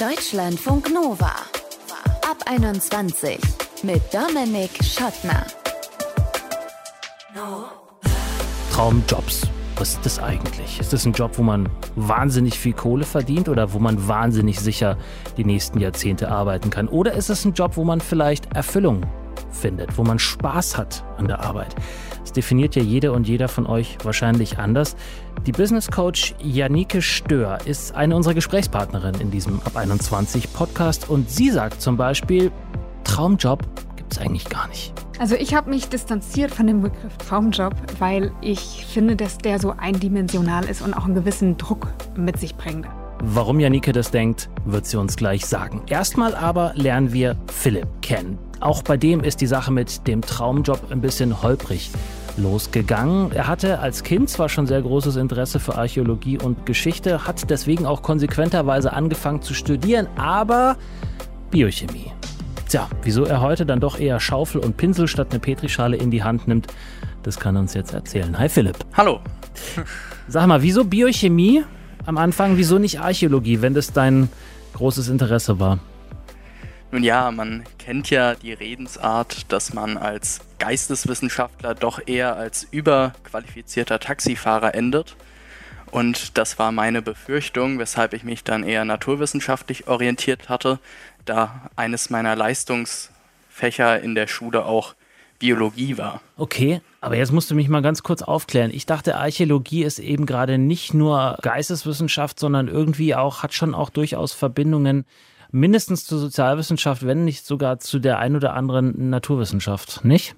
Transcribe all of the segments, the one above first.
Deutschlandfunk Nova. Ab 21 mit Dominik Schottner. Traumjobs. Was ist das eigentlich? Ist das ein Job, wo man wahnsinnig viel Kohle verdient oder wo man wahnsinnig sicher die nächsten Jahrzehnte arbeiten kann? Oder ist es ein Job, wo man vielleicht Erfüllung findet, wo man Spaß hat an der Arbeit? Das definiert ja jede und jeder von euch wahrscheinlich anders. Die Business Coach Janike Stör ist eine unserer Gesprächspartnerinnen in diesem Ab 21 Podcast und sie sagt zum Beispiel, Traumjob gibt es eigentlich gar nicht. Also ich habe mich distanziert von dem Begriff Traumjob, weil ich finde, dass der so eindimensional ist und auch einen gewissen Druck mit sich bringt. Warum Janike das denkt, wird sie uns gleich sagen. Erstmal aber lernen wir Philipp kennen. Auch bei dem ist die Sache mit dem Traumjob ein bisschen holprig losgegangen. Er hatte als Kind zwar schon sehr großes Interesse für Archäologie und Geschichte, hat deswegen auch konsequenterweise angefangen zu studieren, aber Biochemie. Tja, wieso er heute dann doch eher Schaufel und Pinsel statt eine Petrischale in die Hand nimmt, das kann er uns jetzt erzählen. Hi Philipp. Hallo. Sag mal, wieso Biochemie am Anfang, wieso nicht Archäologie, wenn das dein großes Interesse war? Nun ja, man kennt ja die Redensart, dass man als Geisteswissenschaftler doch eher als überqualifizierter Taxifahrer endet. Und das war meine Befürchtung, weshalb ich mich dann eher naturwissenschaftlich orientiert hatte, da eines meiner Leistungsfächer in der Schule auch Biologie war. Okay, aber jetzt musst du mich mal ganz kurz aufklären. Ich dachte, Archäologie ist eben gerade nicht nur Geisteswissenschaft, sondern irgendwie auch, hat schon auch durchaus Verbindungen mindestens zur Sozialwissenschaft, wenn nicht sogar zu der ein oder anderen Naturwissenschaft, nicht?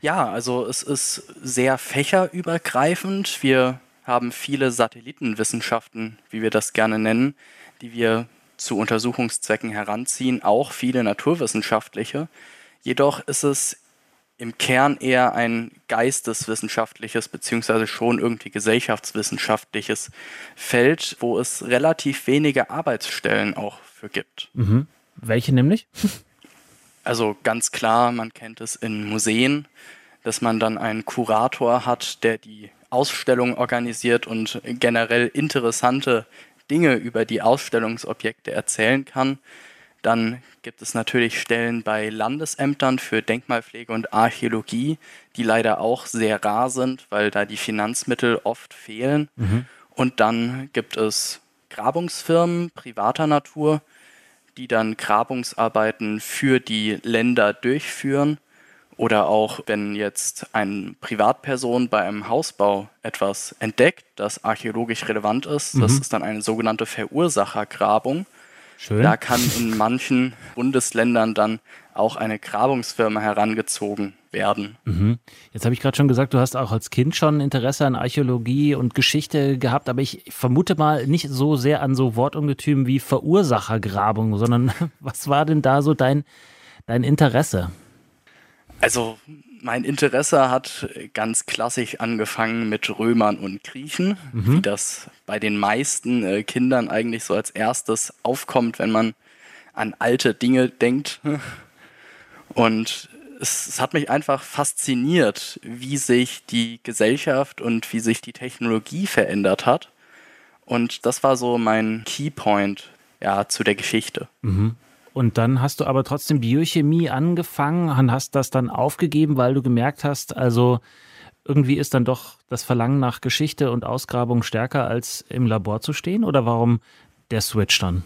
Ja, also es ist sehr fächerübergreifend. Wir haben viele Satellitenwissenschaften, wie wir das gerne nennen, die wir zu Untersuchungszwecken heranziehen, auch viele naturwissenschaftliche. Jedoch ist es im Kern eher ein geisteswissenschaftliches beziehungsweise schon irgendwie gesellschaftswissenschaftliches Feld, wo es relativ wenige Arbeitsstellen auch für gibt. Mhm. Welche nämlich? Also ganz klar, man kennt es in Museen, dass man dann einen Kurator hat, der die Ausstellung organisiert und generell interessante Dinge über die Ausstellungsobjekte erzählen kann. Dann gibt es natürlich Stellen bei Landesämtern für Denkmalpflege und Archäologie, die leider auch sehr rar sind, weil da die Finanzmittel oft fehlen. Mhm. Und dann gibt es Grabungsfirmen privater Natur, die dann Grabungsarbeiten für die Länder durchführen. Oder auch wenn jetzt eine Privatperson bei einem Hausbau etwas entdeckt, das archäologisch relevant ist, mhm. das ist dann eine sogenannte Verursachergrabung. Schön. Da kann in manchen Bundesländern dann auch eine Grabungsfirma herangezogen werden. Mhm. Jetzt habe ich gerade schon gesagt, du hast auch als Kind schon Interesse an Archäologie und Geschichte gehabt, aber ich vermute mal nicht so sehr an so Wortungetümen wie Verursachergrabung, sondern was war denn da so dein, dein Interesse? Also mein Interesse hat ganz klassisch angefangen mit Römern und Griechen, mhm. wie das bei den meisten äh, Kindern eigentlich so als erstes aufkommt, wenn man an alte Dinge denkt. Und es, es, hat mich einfach fasziniert, wie sich die Gesellschaft und wie sich die Technologie verändert hat. Und das war so mein Keypoint ja, zu der Geschichte. Mhm. Und dann hast du aber trotzdem Biochemie angefangen und hast das dann aufgegeben, weil du gemerkt hast, also irgendwie ist dann doch das Verlangen nach Geschichte und Ausgrabung stärker als im Labor zu stehen? Oder warum der Switch dann?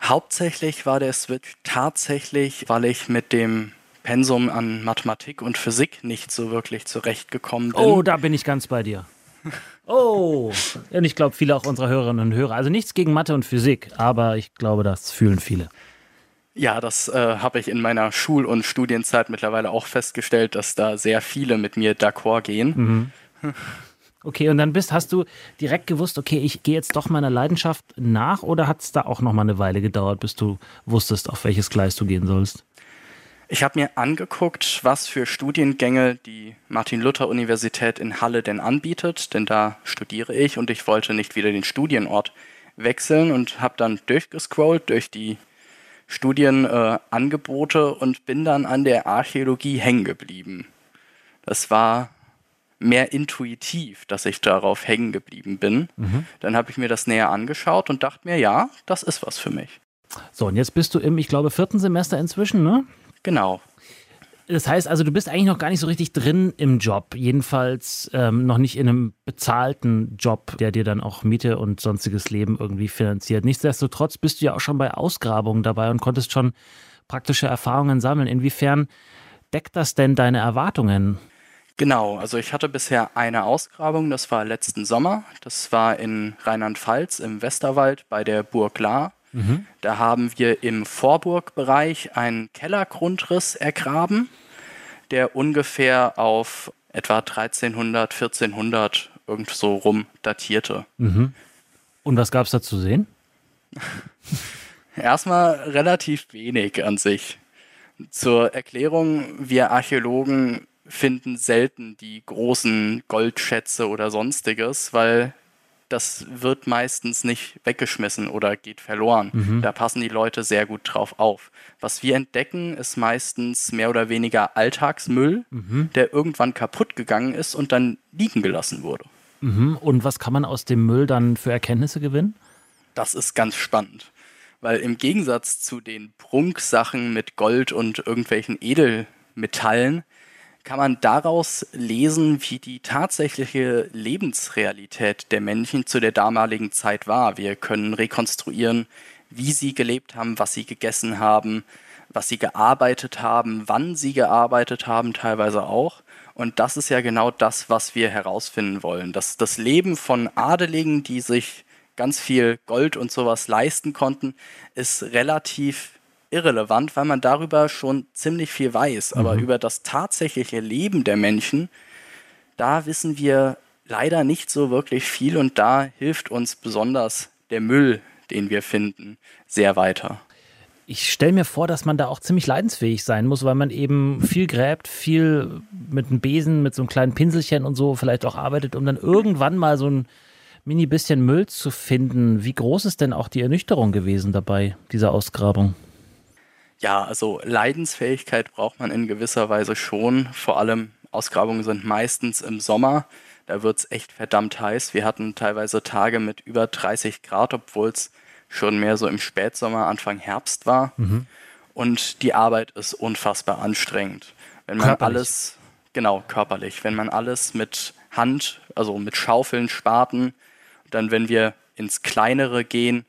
Hauptsächlich war der Switch tatsächlich, weil ich mit dem Pensum an Mathematik und Physik nicht so wirklich zurechtgekommen bin. Oh, da bin ich ganz bei dir. Oh, und ich glaube, viele auch unserer Hörerinnen und Hörer. Also nichts gegen Mathe und Physik, aber ich glaube, das fühlen viele. Ja, das äh, habe ich in meiner Schul- und Studienzeit mittlerweile auch festgestellt, dass da sehr viele mit mir d'accord gehen. Mhm. Okay, und dann bist, hast du direkt gewusst, okay, ich gehe jetzt doch meiner Leidenschaft nach oder hat es da auch noch mal eine Weile gedauert, bis du wusstest, auf welches Gleis du gehen sollst? Ich habe mir angeguckt, was für Studiengänge die Martin-Luther-Universität in Halle denn anbietet, denn da studiere ich und ich wollte nicht wieder den Studienort wechseln und habe dann durchgescrollt durch die Studienangebote äh, und bin dann an der Archäologie hängen geblieben. Das war mehr intuitiv, dass ich darauf hängen geblieben bin. Mhm. Dann habe ich mir das näher angeschaut und dachte mir, ja, das ist was für mich. So, und jetzt bist du im, ich glaube, vierten Semester inzwischen, ne? Genau. Das heißt also, du bist eigentlich noch gar nicht so richtig drin im Job, jedenfalls ähm, noch nicht in einem bezahlten Job, der dir dann auch Miete und sonstiges Leben irgendwie finanziert. Nichtsdestotrotz bist du ja auch schon bei Ausgrabungen dabei und konntest schon praktische Erfahrungen sammeln. Inwiefern deckt das denn deine Erwartungen? Genau, also ich hatte bisher eine Ausgrabung, das war letzten Sommer. Das war in Rheinland-Pfalz im Westerwald bei der Burg Lahr. Mhm. Da haben wir im Vorburgbereich einen Kellergrundriss ergraben, der ungefähr auf etwa 1300, 1400 irgend so rum datierte. Mhm. Und was gab es da zu sehen? Erstmal relativ wenig an sich. Zur Erklärung, wir Archäologen finden selten die großen Goldschätze oder sonstiges, weil das wird meistens nicht weggeschmissen oder geht verloren. Mhm. Da passen die Leute sehr gut drauf auf. Was wir entdecken, ist meistens mehr oder weniger Alltagsmüll, mhm. der irgendwann kaputt gegangen ist und dann liegen gelassen wurde. Mhm. Und was kann man aus dem Müll dann für Erkenntnisse gewinnen? Das ist ganz spannend. Weil im Gegensatz zu den Prunksachen mit Gold und irgendwelchen Edelmetallen kann man daraus lesen, wie die tatsächliche Lebensrealität der Menschen zu der damaligen Zeit war. Wir können rekonstruieren, wie sie gelebt haben, was sie gegessen haben, was sie gearbeitet haben, wann sie gearbeitet haben, teilweise auch. Und das ist ja genau das, was wir herausfinden wollen. Dass das Leben von Adeligen, die sich ganz viel Gold und sowas leisten konnten, ist relativ irrelevant, weil man darüber schon ziemlich viel weiß. Aber mhm. über das tatsächliche Leben der Menschen, da wissen wir leider nicht so wirklich viel und da hilft uns besonders der Müll, den wir finden, sehr weiter. Ich stelle mir vor, dass man da auch ziemlich leidensfähig sein muss, weil man eben viel gräbt, viel mit einem Besen, mit so einem kleinen Pinselchen und so vielleicht auch arbeitet, um dann irgendwann mal so ein mini bisschen Müll zu finden. Wie groß ist denn auch die Ernüchterung gewesen dabei, dieser Ausgrabung? Ja, also Leidensfähigkeit braucht man in gewisser Weise schon. Vor allem Ausgrabungen sind meistens im Sommer. Da wird es echt verdammt heiß. Wir hatten teilweise Tage mit über 30 Grad, obwohl es schon mehr so im Spätsommer, Anfang Herbst war. Mhm. Und die Arbeit ist unfassbar anstrengend. Wenn man körperlich. alles, genau, körperlich, wenn man alles mit Hand, also mit Schaufeln, Spaten, dann wenn wir ins Kleinere gehen,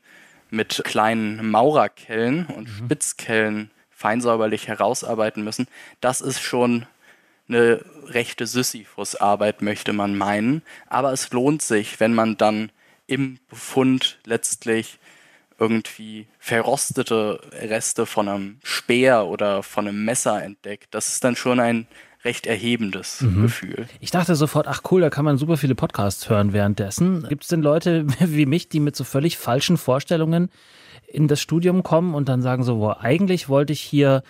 mit kleinen Maurerkellen und mhm. Spitzkellen feinsäuberlich herausarbeiten müssen, das ist schon eine rechte Sisyphus-Arbeit, möchte man meinen. Aber es lohnt sich, wenn man dann im Befund letztlich irgendwie verrostete Reste von einem Speer oder von einem Messer entdeckt. Das ist dann schon ein recht erhebendes mhm. Gefühl. Ich dachte sofort, ach cool, da kann man super viele Podcasts hören währenddessen. Gibt es denn Leute wie mich, die mit so völlig falschen Vorstellungen in das Studium kommen und dann sagen so, wo eigentlich wollte ich hier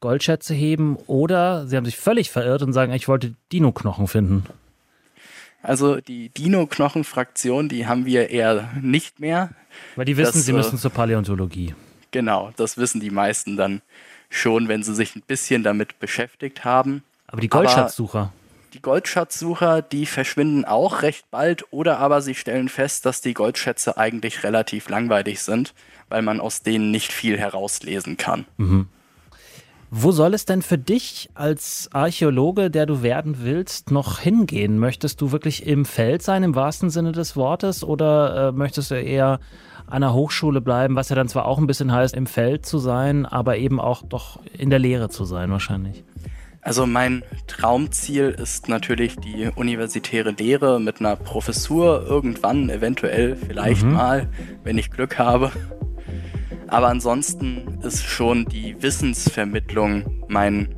Goldschätze heben oder sie haben sich völlig verirrt und sagen, ich wollte Dino-Knochen finden? Also die Dino-Knochen-Fraktion, die haben wir eher nicht mehr. Weil die wissen, das, sie müssen zur Paläontologie. Genau, das wissen die meisten dann schon, wenn sie sich ein bisschen damit beschäftigt haben. Aber die Goldschatzsucher. Die Goldschatzsucher, die verschwinden auch recht bald oder aber sie stellen fest, dass die Goldschätze eigentlich relativ langweilig sind, weil man aus denen nicht viel herauslesen kann. Mhm. Wo soll es denn für dich als Archäologe, der du werden willst, noch hingehen? Möchtest du wirklich im Feld sein, im wahrsten Sinne des Wortes, oder äh, möchtest du eher an der Hochschule bleiben, was ja dann zwar auch ein bisschen heißt, im Feld zu sein, aber eben auch doch in der Lehre zu sein wahrscheinlich? Also mein Traumziel ist natürlich die universitäre Lehre mit einer Professur irgendwann, eventuell, vielleicht mhm. mal, wenn ich Glück habe. Aber ansonsten ist schon die Wissensvermittlung mein,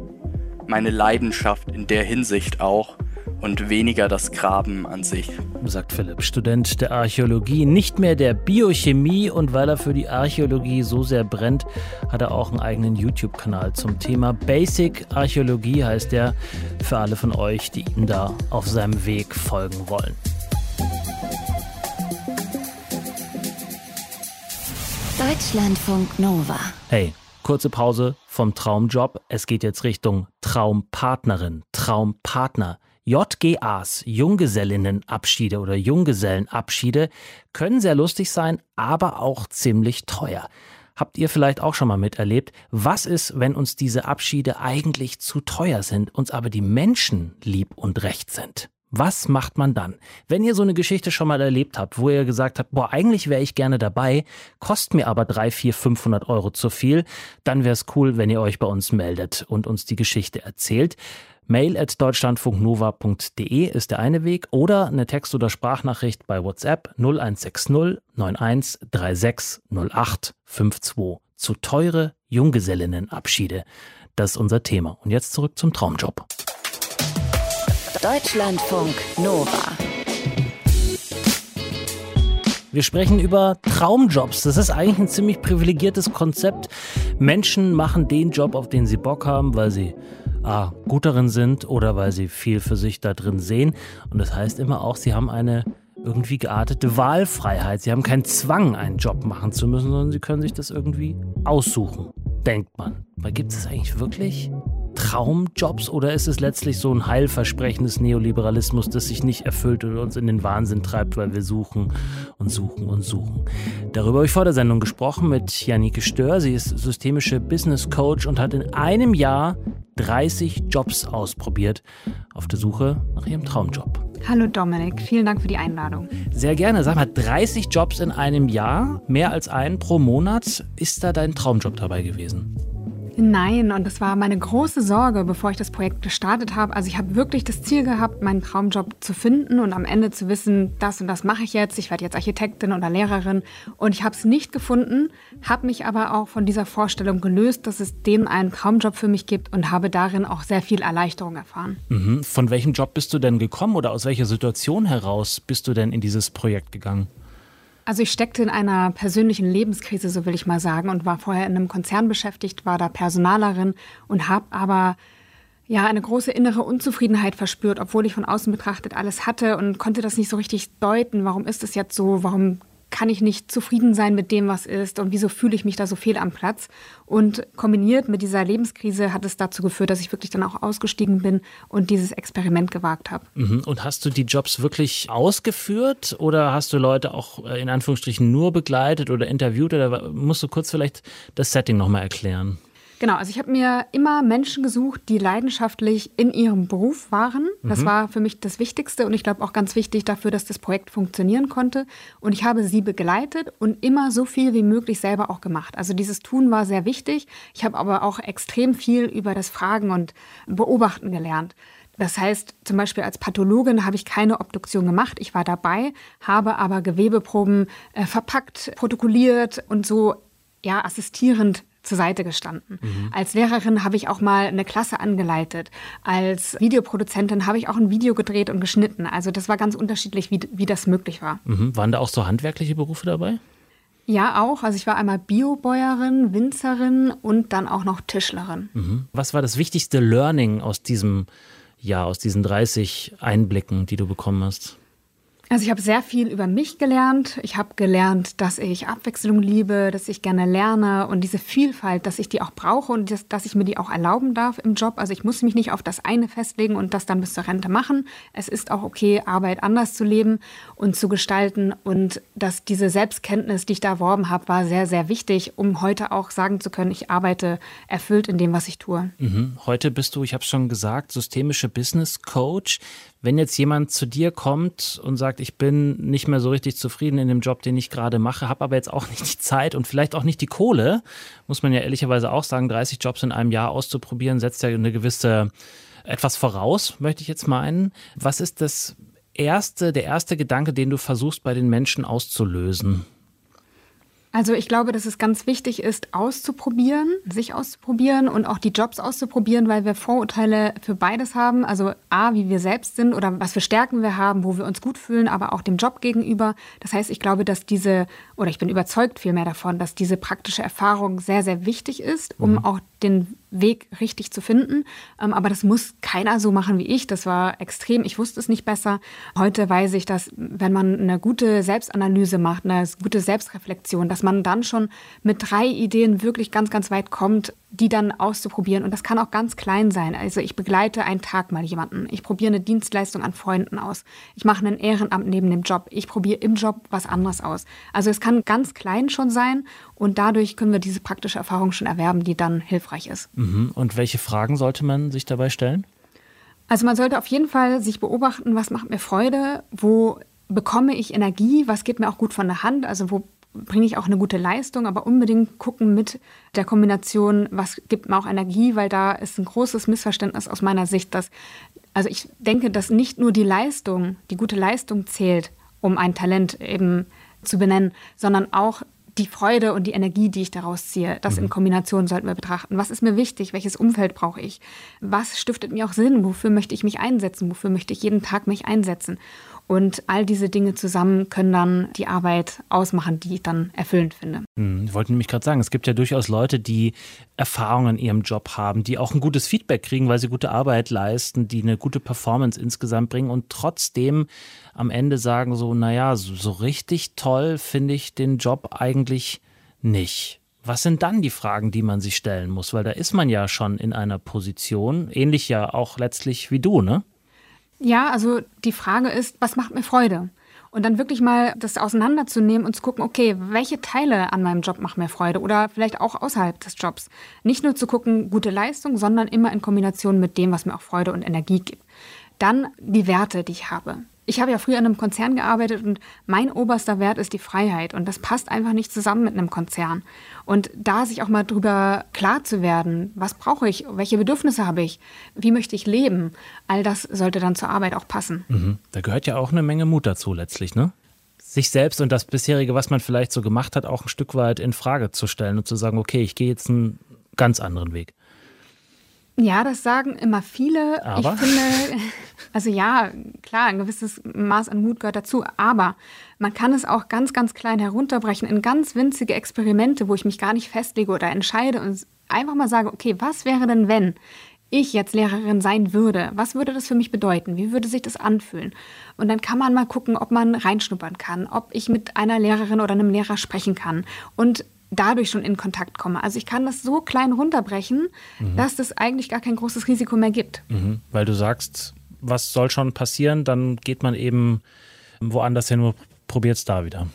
meine Leidenschaft in der Hinsicht auch und weniger das Graben an sich. Sagt Philipp, Student der Archäologie, nicht mehr der Biochemie und weil er für die Archäologie so sehr brennt, hat er auch einen eigenen YouTube-Kanal zum Thema Basic Archäologie heißt der für alle von euch, die ihm da auf seinem Weg folgen wollen. Deutschlandfunk Nova. Hey, kurze Pause vom Traumjob. Es geht jetzt Richtung Traumpartnerin, Traumpartner. JGAs, Junggesellinnenabschiede oder Junggesellenabschiede, können sehr lustig sein, aber auch ziemlich teuer. Habt ihr vielleicht auch schon mal miterlebt? Was ist, wenn uns diese Abschiede eigentlich zu teuer sind, uns aber die Menschen lieb und recht sind? Was macht man dann? Wenn ihr so eine Geschichte schon mal erlebt habt, wo ihr gesagt habt, boah, eigentlich wäre ich gerne dabei, kostet mir aber drei, vier, 500 Euro zu viel, dann wäre es cool, wenn ihr euch bei uns meldet und uns die Geschichte erzählt. Mail at deutschlandfunknova.de ist der eine Weg oder eine Text- oder Sprachnachricht bei WhatsApp 0160 91 36 08 52. Zu teure Junggesellinnenabschiede. Das ist unser Thema. Und jetzt zurück zum Traumjob. Deutschlandfunk Nova. Wir sprechen über Traumjobs. Das ist eigentlich ein ziemlich privilegiertes Konzept. Menschen machen den Job, auf den sie Bock haben, weil sie A, gut darin sind oder weil sie viel für sich da drin sehen. Und das heißt immer auch, sie haben eine irgendwie geartete Wahlfreiheit. Sie haben keinen Zwang, einen Job machen zu müssen, sondern sie können sich das irgendwie aussuchen, denkt man. Aber gibt es eigentlich wirklich Traumjobs oder ist es letztlich so ein Heilversprechen des Neoliberalismus, das sich nicht erfüllt und uns in den Wahnsinn treibt, weil wir suchen und suchen und suchen? Darüber habe ich vor der Sendung gesprochen mit Janike Stör. Sie ist systemische Business Coach und hat in einem Jahr 30 Jobs ausprobiert auf der Suche nach ihrem Traumjob. Hallo Dominik, vielen Dank für die Einladung. Sehr gerne. Sag mal, 30 Jobs in einem Jahr, mehr als einen pro Monat. Ist da dein Traumjob dabei gewesen? Nein, und das war meine große Sorge, bevor ich das Projekt gestartet habe. Also ich habe wirklich das Ziel gehabt, meinen Traumjob zu finden und am Ende zu wissen, das und das mache ich jetzt. Ich werde jetzt Architektin oder Lehrerin. Und ich habe es nicht gefunden, habe mich aber auch von dieser Vorstellung gelöst, dass es den einen Traumjob für mich gibt und habe darin auch sehr viel Erleichterung erfahren. Mhm. Von welchem Job bist du denn gekommen oder aus welcher Situation heraus bist du denn in dieses Projekt gegangen? Also ich steckte in einer persönlichen Lebenskrise, so will ich mal sagen, und war vorher in einem Konzern beschäftigt, war da Personalerin und habe aber ja eine große innere Unzufriedenheit verspürt, obwohl ich von außen betrachtet alles hatte und konnte das nicht so richtig deuten. Warum ist es jetzt so? Warum kann ich nicht zufrieden sein mit dem, was ist und wieso fühle ich mich da so fehl am Platz. Und kombiniert mit dieser Lebenskrise hat es dazu geführt, dass ich wirklich dann auch ausgestiegen bin und dieses Experiment gewagt habe. Mhm. Und hast du die Jobs wirklich ausgeführt oder hast du Leute auch äh, in Anführungsstrichen nur begleitet oder interviewt oder musst du kurz vielleicht das Setting nochmal erklären? Genau, also ich habe mir immer Menschen gesucht, die leidenschaftlich in ihrem Beruf waren. Das mhm. war für mich das Wichtigste und ich glaube auch ganz wichtig dafür, dass das Projekt funktionieren konnte. Und ich habe sie begleitet und immer so viel wie möglich selber auch gemacht. Also dieses Tun war sehr wichtig. Ich habe aber auch extrem viel über das Fragen und Beobachten gelernt. Das heißt, zum Beispiel als Pathologin habe ich keine Obduktion gemacht. Ich war dabei, habe aber Gewebeproben äh, verpackt, protokolliert und so ja, assistierend zur Seite gestanden. Mhm. Als Lehrerin habe ich auch mal eine Klasse angeleitet. Als Videoproduzentin habe ich auch ein Video gedreht und geschnitten. Also das war ganz unterschiedlich, wie, wie das möglich war. Mhm. Waren da auch so handwerkliche Berufe dabei? Ja, auch. Also ich war einmal Biobäuerin, Winzerin und dann auch noch Tischlerin. Mhm. Was war das wichtigste Learning aus diesem Jahr, aus diesen 30 Einblicken, die du bekommen hast? Also ich habe sehr viel über mich gelernt. Ich habe gelernt, dass ich Abwechslung liebe, dass ich gerne lerne und diese Vielfalt, dass ich die auch brauche und dass, dass, ich mir die auch erlauben darf im Job. Also ich muss mich nicht auf das eine festlegen und das dann bis zur Rente machen. Es ist auch okay, Arbeit anders zu leben und zu gestalten. Und dass diese Selbstkenntnis, die ich da erworben habe, war sehr, sehr wichtig, um heute auch sagen zu können, ich arbeite erfüllt in dem, was ich tue. Mhm. Heute bist du, ich habe es schon gesagt, systemische Business Coach. Wenn jetzt jemand zu dir kommt und sagt, ich bin nicht mehr so richtig zufrieden in dem Job, den ich gerade mache, habe aber jetzt auch nicht die Zeit und vielleicht auch nicht die Kohle, muss man ja ehrlicherweise auch sagen, 30 Jobs in einem Jahr auszuprobieren, setzt ja eine gewisse etwas voraus, möchte ich jetzt meinen. Was ist das erste, der erste Gedanke, den du versuchst bei den Menschen auszulösen? Also ich glaube, dass es ganz wichtig ist, auszuprobieren, sich auszuprobieren und auch die Jobs auszuprobieren, weil wir Vorurteile für beides haben. Also A, wie wir selbst sind oder was für Stärken wir haben, wo wir uns gut fühlen, aber auch dem Job gegenüber. Das heißt, ich glaube, dass diese, oder ich bin überzeugt vielmehr davon, dass diese praktische Erfahrung sehr, sehr wichtig ist, um mhm. auch den Weg richtig zu finden. Ähm, aber das muss keiner so machen wie ich. Das war extrem. Ich wusste es nicht besser. Heute weiß ich, dass wenn man eine gute Selbstanalyse macht, eine gute Selbstreflexion, dass man dann schon mit drei Ideen wirklich ganz, ganz weit kommt, die dann auszuprobieren. Und das kann auch ganz klein sein. Also ich begleite einen Tag mal jemanden. Ich probiere eine Dienstleistung an Freunden aus. Ich mache ein Ehrenamt neben dem Job. Ich probiere im Job was anderes aus. Also es kann ganz klein schon sein und dadurch können wir diese praktische Erfahrung schon erwerben, die dann hilfreich ist. Mhm. Und welche Fragen sollte man sich dabei stellen? Also man sollte auf jeden Fall sich beobachten, was macht mir Freude, wo bekomme ich Energie, was geht mir auch gut von der Hand, also wo bringe ich auch eine gute Leistung, aber unbedingt gucken mit der Kombination, was gibt mir auch Energie, weil da ist ein großes Missverständnis aus meiner Sicht, dass, also ich denke, dass nicht nur die Leistung, die gute Leistung zählt, um ein Talent eben zu benennen, sondern auch die Freude und die Energie, die ich daraus ziehe, das in mhm. Kombination sollten wir betrachten. Was ist mir wichtig? Welches Umfeld brauche ich? Was stiftet mir auch Sinn? Wofür möchte ich mich einsetzen? Wofür möchte ich jeden Tag mich einsetzen? Und all diese Dinge zusammen können dann die Arbeit ausmachen, die ich dann erfüllend finde. Hm, ich wollte nämlich gerade sagen, es gibt ja durchaus Leute, die Erfahrungen in ihrem Job haben, die auch ein gutes Feedback kriegen, weil sie gute Arbeit leisten, die eine gute Performance insgesamt bringen und trotzdem am Ende sagen so, naja, so, so richtig toll finde ich den Job eigentlich nicht. Was sind dann die Fragen, die man sich stellen muss? Weil da ist man ja schon in einer Position, ähnlich ja auch letztlich wie du, ne? Ja, also die Frage ist, was macht mir Freude? Und dann wirklich mal das auseinanderzunehmen und zu gucken, okay, welche Teile an meinem Job machen mir Freude oder vielleicht auch außerhalb des Jobs. Nicht nur zu gucken, gute Leistung, sondern immer in Kombination mit dem, was mir auch Freude und Energie gibt. Dann die Werte, die ich habe ich habe ja früher in einem Konzern gearbeitet und mein oberster Wert ist die Freiheit und das passt einfach nicht zusammen mit einem Konzern. Und da sich auch mal drüber klar zu werden, was brauche ich, welche Bedürfnisse habe ich, wie möchte ich leben, all das sollte dann zur Arbeit auch passen. Mhm. Da gehört ja auch eine Menge Mut dazu letztlich, ne? Sich selbst und das bisherige, was man vielleicht so gemacht hat, auch ein Stück weit in Frage zu stellen und zu sagen, okay, ich gehe jetzt einen ganz anderen Weg. Ja, das sagen immer viele. Aber? Ich finde, also ja, klar, ein gewisses Maß an Mut gehört dazu, aber man kann es auch ganz, ganz klein herunterbrechen in ganz winzige Experimente, wo ich mich gar nicht festlege oder entscheide und einfach mal sage, okay, was wäre denn, wenn ich jetzt Lehrerin sein würde? Was würde das für mich bedeuten? Wie würde sich das anfühlen? Und dann kann man mal gucken, ob man reinschnuppern kann, ob ich mit einer Lehrerin oder einem Lehrer sprechen kann und dadurch schon in Kontakt komme. Also ich kann das so klein runterbrechen, mhm. dass das eigentlich gar kein großes Risiko mehr gibt. Mhm. Weil du sagst, was soll schon passieren, dann geht man eben woanders hin und probiert es da wieder.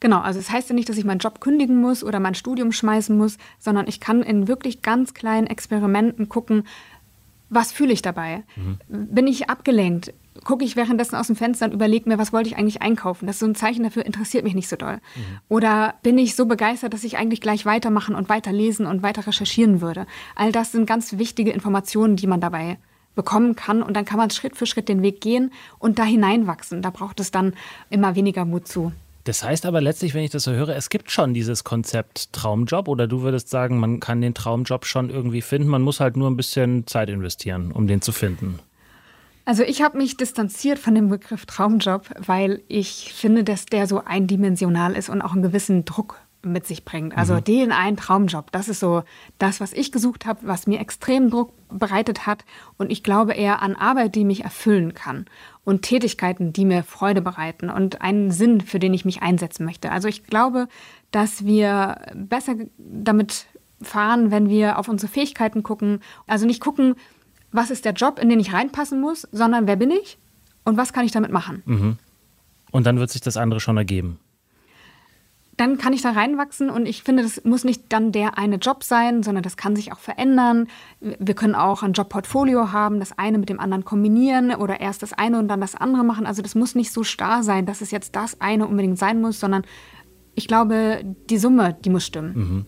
Genau, also es das heißt ja nicht, dass ich meinen Job kündigen muss oder mein Studium schmeißen muss, sondern ich kann in wirklich ganz kleinen Experimenten gucken, was fühle ich dabei? Mhm. Bin ich abgelenkt? Gucke ich währenddessen aus dem Fenster und überlege mir, was wollte ich eigentlich einkaufen. Das ist so ein Zeichen dafür, interessiert mich nicht so doll. Mhm. Oder bin ich so begeistert, dass ich eigentlich gleich weitermachen und weiterlesen und weiter recherchieren würde. All das sind ganz wichtige Informationen, die man dabei bekommen kann. Und dann kann man Schritt für Schritt den Weg gehen und da hineinwachsen. Da braucht es dann immer weniger Mut zu. Das heißt aber letztlich, wenn ich das so höre, es gibt schon dieses Konzept Traumjob oder du würdest sagen, man kann den Traumjob schon irgendwie finden, man muss halt nur ein bisschen Zeit investieren, um den zu finden. Also ich habe mich distanziert von dem Begriff Traumjob, weil ich finde, dass der so eindimensional ist und auch einen gewissen Druck mit sich bringt. Also mhm. den einen Traumjob, das ist so das, was ich gesucht habe, was mir extrem Druck bereitet hat. Und ich glaube eher an Arbeit, die mich erfüllen kann und Tätigkeiten, die mir Freude bereiten und einen Sinn, für den ich mich einsetzen möchte. Also ich glaube, dass wir besser damit fahren, wenn wir auf unsere Fähigkeiten gucken. Also nicht gucken, was ist der Job, in den ich reinpassen muss, sondern wer bin ich und was kann ich damit machen. Mhm. Und dann wird sich das andere schon ergeben. Dann kann ich da reinwachsen und ich finde, das muss nicht dann der eine Job sein, sondern das kann sich auch verändern. Wir können auch ein Jobportfolio haben, das eine mit dem anderen kombinieren oder erst das eine und dann das andere machen. Also das muss nicht so starr sein, dass es jetzt das eine unbedingt sein muss, sondern ich glaube, die Summe, die muss stimmen. Mhm.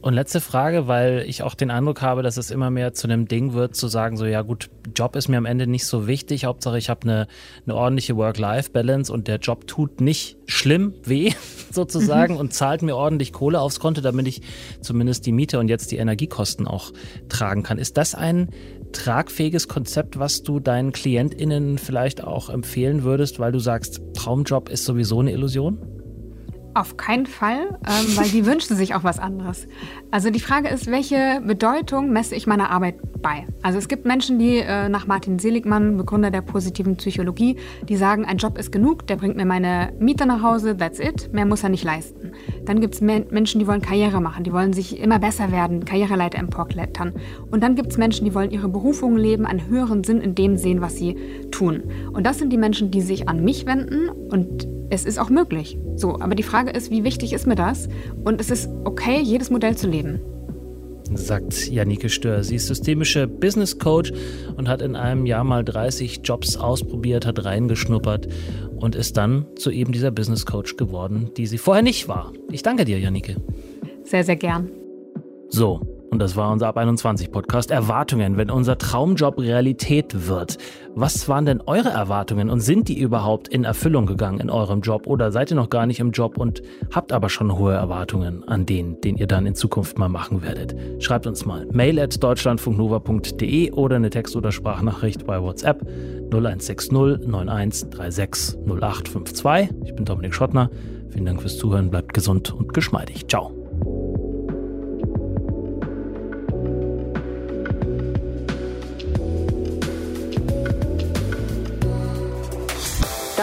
Und letzte Frage, weil ich auch den Eindruck habe, dass es immer mehr zu einem Ding wird, zu sagen, so ja gut, Job ist mir am Ende nicht so wichtig, Hauptsache ich habe eine, eine ordentliche Work-Life-Balance und der Job tut nicht schlimm weh sozusagen mhm. und zahlt mir ordentlich Kohle aufs Konto, damit ich zumindest die Miete und jetzt die Energiekosten auch tragen kann. Ist das ein tragfähiges Konzept, was du deinen KlientInnen vielleicht auch empfehlen würdest, weil du sagst, Traumjob ist sowieso eine Illusion? Auf keinen Fall, ähm, weil die wünschen sich auch was anderes. Also die Frage ist, welche Bedeutung messe ich meiner Arbeit bei? Also es gibt Menschen, die äh, nach Martin Seligmann, Begründer der positiven Psychologie, die sagen, ein Job ist genug, der bringt mir meine Miete nach Hause, that's it, mehr muss er nicht leisten. Dann gibt es Menschen, die wollen Karriere machen, die wollen sich immer besser werden, Karriereleiter emporklettern. Und dann gibt es Menschen, die wollen ihre Berufung leben, einen höheren Sinn in dem sehen, was sie tun. Und das sind die Menschen, die sich an mich wenden und es ist auch möglich. So, aber die Frage ist, wie wichtig ist mir das? Und es ist okay, jedes Modell zu leben. Sagt Janike Stör. Sie ist systemische Business Coach und hat in einem Jahr mal 30 Jobs ausprobiert, hat reingeschnuppert und ist dann zu eben dieser Business Coach geworden, die sie vorher nicht war. Ich danke dir, Janike. Sehr, sehr gern. So, und das war unser Ab 21 Podcast. Erwartungen, wenn unser Traumjob Realität wird. Was waren denn eure Erwartungen und sind die überhaupt in Erfüllung gegangen in eurem Job oder seid ihr noch gar nicht im Job und habt aber schon hohe Erwartungen an den, den ihr dann in Zukunft mal machen werdet? Schreibt uns mal mail at deutschlandfunknova.de oder eine Text- oder Sprachnachricht bei WhatsApp 0160 9136 0852. Ich bin Dominik Schottner. Vielen Dank fürs Zuhören. Bleibt gesund und geschmeidig. Ciao.